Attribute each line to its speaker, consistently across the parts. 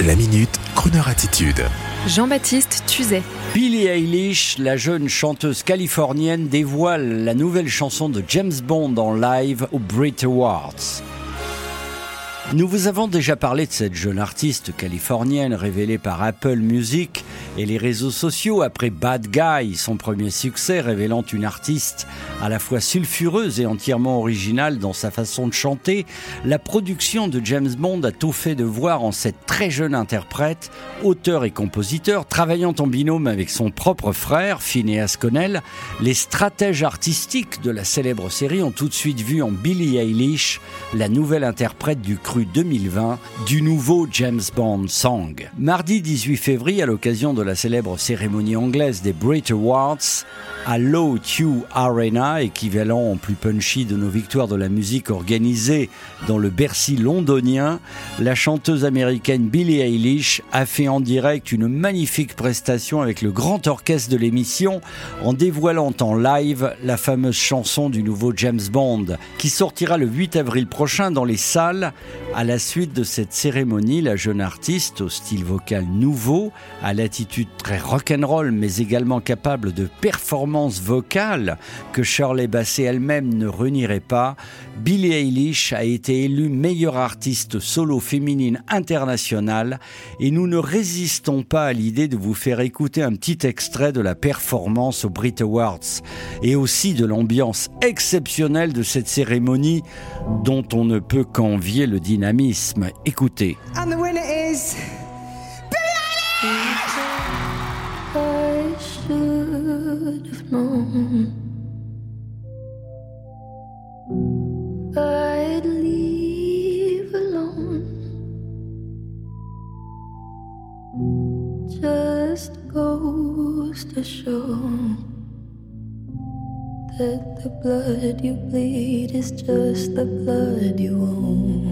Speaker 1: La minute, Kroneur attitude.
Speaker 2: Jean-Baptiste Tuzet.
Speaker 3: Billie Eilish, la jeune chanteuse californienne, dévoile la nouvelle chanson de James Bond en live au Brit Awards. Nous vous avons déjà parlé de cette jeune artiste californienne révélée par Apple Music et les réseaux sociaux après Bad Guy, son premier succès révélant une artiste à la fois sulfureuse et entièrement originale dans sa façon de chanter. La production de James Bond a tout fait de voir en cette très jeune interprète, auteur et compositeur, travaillant en binôme avec son propre frère, Phineas Connell, les stratèges artistiques de la célèbre série ont tout de suite vu en Billie Eilish la nouvelle interprète du cru 2020 du nouveau James Bond Song. Mardi 18 février, à l'occasion de la célèbre cérémonie anglaise des Brit Awards, à Low Q Arena, équivalent en plus punchy de nos victoires de la musique organisées dans le Bercy londonien, la chanteuse américaine Billie Eilish a fait en direct une magnifique prestation avec le grand orchestre de l'émission en dévoilant en live la fameuse chanson du nouveau James Bond qui sortira le 8 avril prochain dans les salles. À la suite de cette cérémonie, la jeune artiste au style vocal nouveau, à l'attitude très rock'n'roll mais également capable de performer vocale que Shirley Bassey elle-même ne renierait pas, Billie Eilish a été élue meilleure artiste solo féminine internationale et nous ne résistons pas à l'idée de vous faire écouter un petit extrait de la performance aux Brit Awards et aussi de l'ambiance exceptionnelle de cette cérémonie dont on ne peut qu'envier le dynamisme. Écoutez.
Speaker 4: should have known I'd leave alone Just goes to show That the blood you bleed is just the blood you own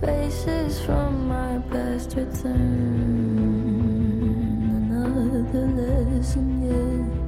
Speaker 4: Faces from my past return. Another lesson, yeah.